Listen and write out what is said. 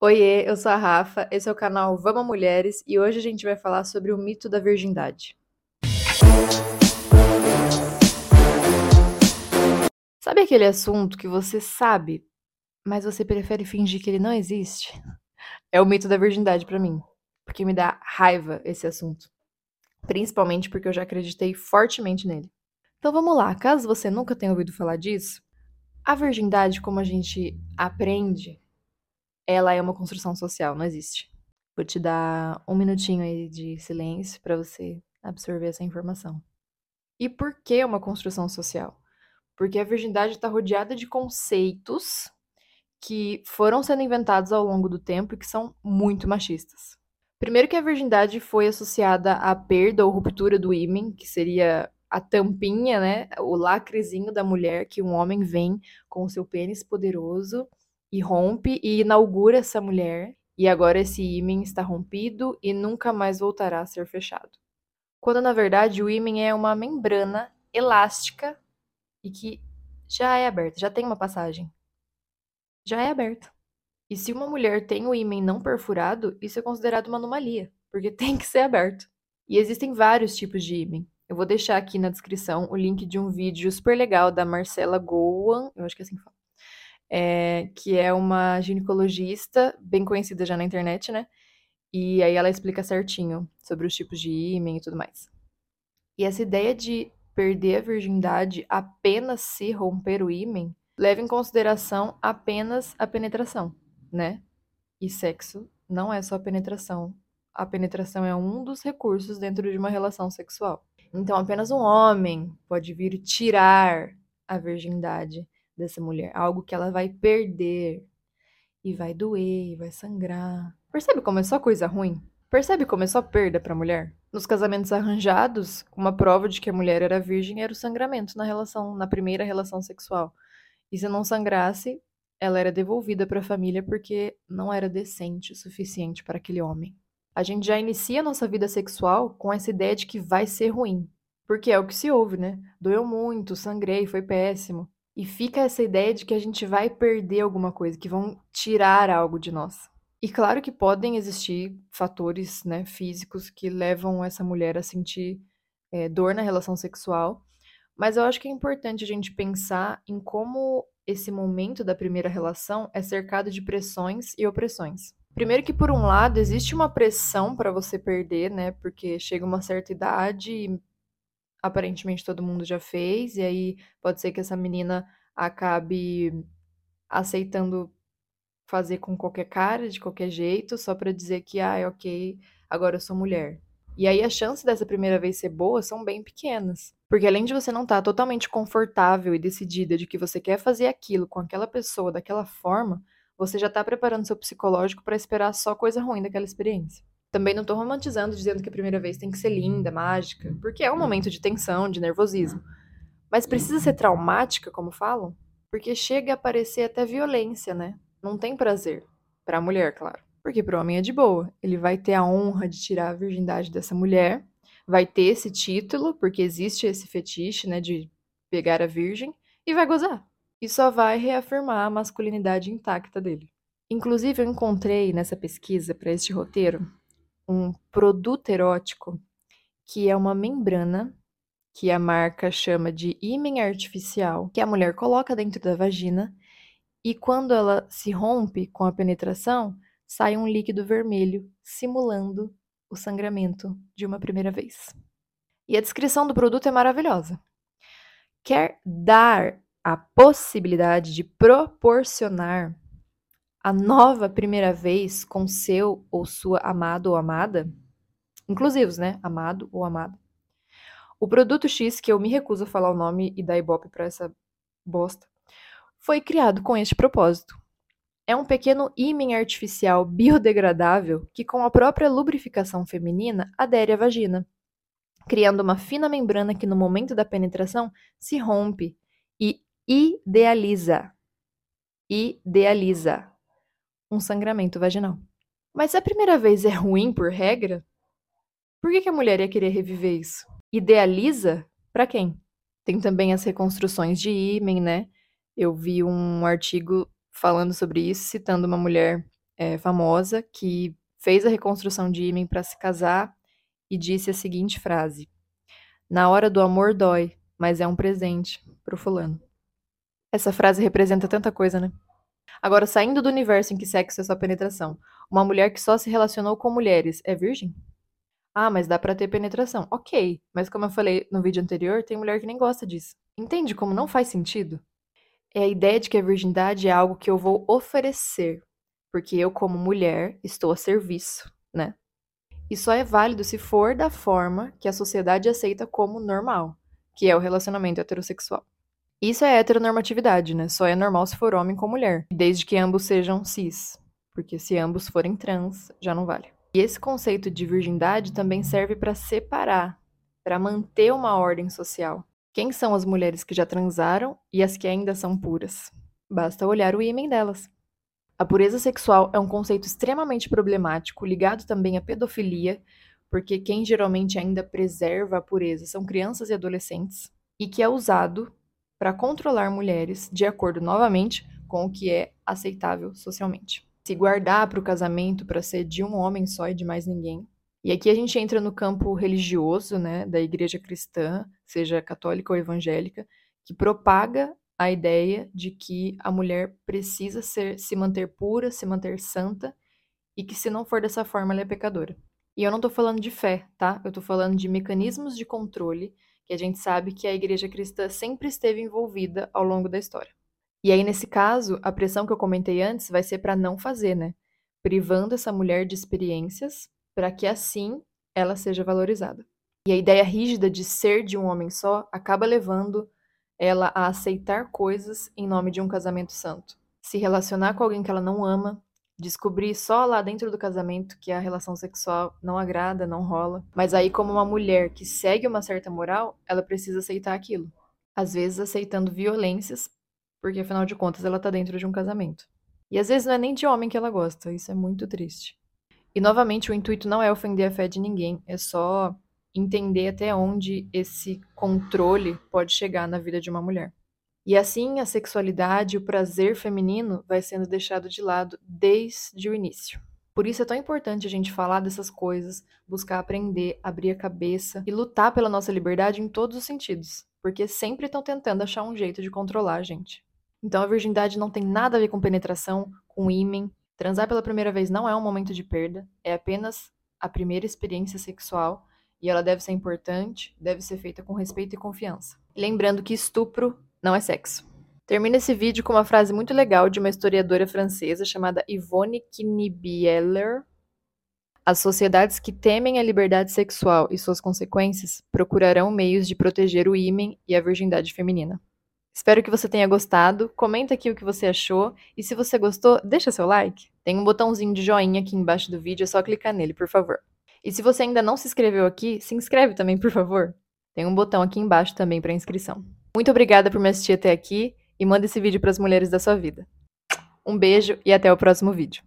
Oiê, eu sou a Rafa, esse é o canal Vamos Mulheres e hoje a gente vai falar sobre o mito da virgindade. Sabe aquele assunto que você sabe, mas você prefere fingir que ele não existe? É o mito da virgindade pra mim, porque me dá raiva esse assunto, principalmente porque eu já acreditei fortemente nele. Então vamos lá, caso você nunca tenha ouvido falar disso, a virgindade, como a gente aprende, ela é uma construção social, não existe. Vou te dar um minutinho aí de silêncio para você absorver essa informação. E por que uma construção social? Porque a virgindade está rodeada de conceitos que foram sendo inventados ao longo do tempo e que são muito machistas. Primeiro que a virgindade foi associada à perda ou ruptura do ímen, que seria a tampinha, né, o lacrezinho da mulher que um homem vem com o seu pênis poderoso e rompe e inaugura essa mulher, e agora esse ímen está rompido e nunca mais voltará a ser fechado. Quando na verdade o ímen é uma membrana elástica e que já é aberta, já tem uma passagem. Já é aberta. E se uma mulher tem o ímen não perfurado, isso é considerado uma anomalia, porque tem que ser aberto. E existem vários tipos de ímen. Eu vou deixar aqui na descrição o link de um vídeo super legal da Marcela Gowan, eu acho que é assim que fala, é, que é uma ginecologista bem conhecida já na internet, né? E aí ela explica certinho sobre os tipos de ímen e tudo mais. E essa ideia de perder a virgindade apenas se romper o ímen leva em consideração apenas a penetração, né? E sexo não é só penetração. A penetração é um dos recursos dentro de uma relação sexual. Então, apenas um homem pode vir tirar a virgindade dessa mulher, algo que ela vai perder e vai doer, e vai sangrar. Percebe como é só coisa ruim? Percebe como é só perda para a mulher? Nos casamentos arranjados, uma prova de que a mulher era virgem era o sangramento na relação, na primeira relação sexual. E se não sangrasse, ela era devolvida para a família porque não era decente o suficiente para aquele homem. A gente já inicia nossa vida sexual com essa ideia de que vai ser ruim. Porque é o que se ouve, né? Doeu muito, sangrei, foi péssimo. E fica essa ideia de que a gente vai perder alguma coisa, que vão tirar algo de nós. E claro que podem existir fatores né, físicos que levam essa mulher a sentir é, dor na relação sexual, mas eu acho que é importante a gente pensar em como esse momento da primeira relação é cercado de pressões e opressões. Primeiro que por um lado existe uma pressão para você perder, né? Porque chega uma certa idade e aparentemente todo mundo já fez, e aí pode ser que essa menina acabe aceitando fazer com qualquer cara, de qualquer jeito, só para dizer que, ah, é ok, agora eu sou mulher. E aí a chance dessa primeira vez ser boa são bem pequenas. Porque além de você não estar tá totalmente confortável e decidida de que você quer fazer aquilo com aquela pessoa daquela forma, você já está preparando seu psicológico para esperar só coisa ruim daquela experiência. Também não tô romantizando dizendo que a primeira vez tem que ser linda, mágica, porque é um momento de tensão, de nervosismo. Mas precisa ser traumática, como falam? Porque chega a parecer até violência, né? Não tem prazer. Para a mulher, claro. Porque para o homem é de boa. Ele vai ter a honra de tirar a virgindade dessa mulher, vai ter esse título, porque existe esse fetiche, né, de pegar a virgem, e vai gozar. E só vai reafirmar a masculinidade intacta dele. Inclusive, eu encontrei nessa pesquisa para este roteiro um produto erótico que é uma membrana que a marca chama de ímen artificial, que a mulher coloca dentro da vagina e quando ela se rompe com a penetração, sai um líquido vermelho, simulando o sangramento de uma primeira vez. E a descrição do produto é maravilhosa. Quer dar a possibilidade de proporcionar a nova primeira vez com seu ou sua amado ou amada, inclusivos, né? Amado ou amada. O produto X, que eu me recuso a falar o nome e dar ibope para essa bosta, foi criado com este propósito. É um pequeno ímã artificial biodegradável que, com a própria lubrificação feminina, adere à vagina, criando uma fina membrana que, no momento da penetração, se rompe e idealiza. Idealiza um sangramento vaginal. Mas se a primeira vez é ruim por regra, por que, a mulher ia querer reviver isso? Idealiza para quem? Tem também as reconstruções de ímen, né? Eu vi um artigo falando sobre isso, citando uma mulher é, famosa que fez a reconstrução de ímã para se casar e disse a seguinte frase: Na hora do amor dói, mas é um presente pro fulano. Essa frase representa tanta coisa, né? Agora, saindo do universo em que sexo é só penetração, uma mulher que só se relacionou com mulheres é virgem? Ah, mas dá pra ter penetração. Ok, mas como eu falei no vídeo anterior, tem mulher que nem gosta disso. Entende como não faz sentido? É a ideia de que a virgindade é algo que eu vou oferecer, porque eu, como mulher, estou a serviço, né? E só é válido se for da forma que a sociedade aceita como normal, que é o relacionamento heterossexual. Isso é heteronormatividade, né? Só é normal se for homem com mulher, desde que ambos sejam cis, porque se ambos forem trans, já não vale. E esse conceito de virgindade também serve para separar, para manter uma ordem social. Quem são as mulheres que já transaram e as que ainda são puras? Basta olhar o ímã delas. A pureza sexual é um conceito extremamente problemático, ligado também à pedofilia, porque quem geralmente ainda preserva a pureza são crianças e adolescentes, e que é usado para controlar mulheres de acordo novamente com o que é aceitável socialmente. Se guardar para o casamento para ser de um homem só e de mais ninguém. E aqui a gente entra no campo religioso, né, da igreja cristã, seja católica ou evangélica, que propaga a ideia de que a mulher precisa ser, se manter pura, se manter santa, e que se não for dessa forma ela é pecadora. E eu não estou falando de fé, tá? Eu estou falando de mecanismos de controle que a gente sabe que a igreja cristã sempre esteve envolvida ao longo da história. E aí, nesse caso, a pressão que eu comentei antes vai ser para não fazer, né? Privando essa mulher de experiências para que assim ela seja valorizada. E a ideia rígida de ser de um homem só acaba levando ela a aceitar coisas em nome de um casamento santo. Se relacionar com alguém que ela não ama, descobrir só lá dentro do casamento que a relação sexual não agrada, não rola. Mas aí, como uma mulher que segue uma certa moral, ela precisa aceitar aquilo. Às vezes aceitando violências, porque afinal de contas ela tá dentro de um casamento. E às vezes não é nem de homem que ela gosta, isso é muito triste. E novamente, o intuito não é ofender a fé de ninguém, é só entender até onde esse controle pode chegar na vida de uma mulher. E assim a sexualidade e o prazer feminino vai sendo deixado de lado desde o início. Por isso é tão importante a gente falar dessas coisas, buscar aprender, abrir a cabeça e lutar pela nossa liberdade em todos os sentidos, porque sempre estão tentando achar um jeito de controlar a gente. Então a virgindade não tem nada a ver com penetração, com ímen. Transar pela primeira vez não é um momento de perda, é apenas a primeira experiência sexual e ela deve ser importante, deve ser feita com respeito e confiança. Lembrando que estupro não é sexo. Termina esse vídeo com uma frase muito legal de uma historiadora francesa chamada Yvonne Knibieler. As sociedades que temem a liberdade sexual e suas consequências procurarão meios de proteger o ímen e a virgindade feminina. Espero que você tenha gostado. Comenta aqui o que você achou e se você gostou, deixa seu like. Tem um botãozinho de joinha aqui embaixo do vídeo, é só clicar nele, por favor. E se você ainda não se inscreveu aqui, se inscreve também, por favor. Tem um botão aqui embaixo também para inscrição. Muito obrigada por me assistir até aqui e manda esse vídeo para as mulheres da sua vida. Um beijo e até o próximo vídeo.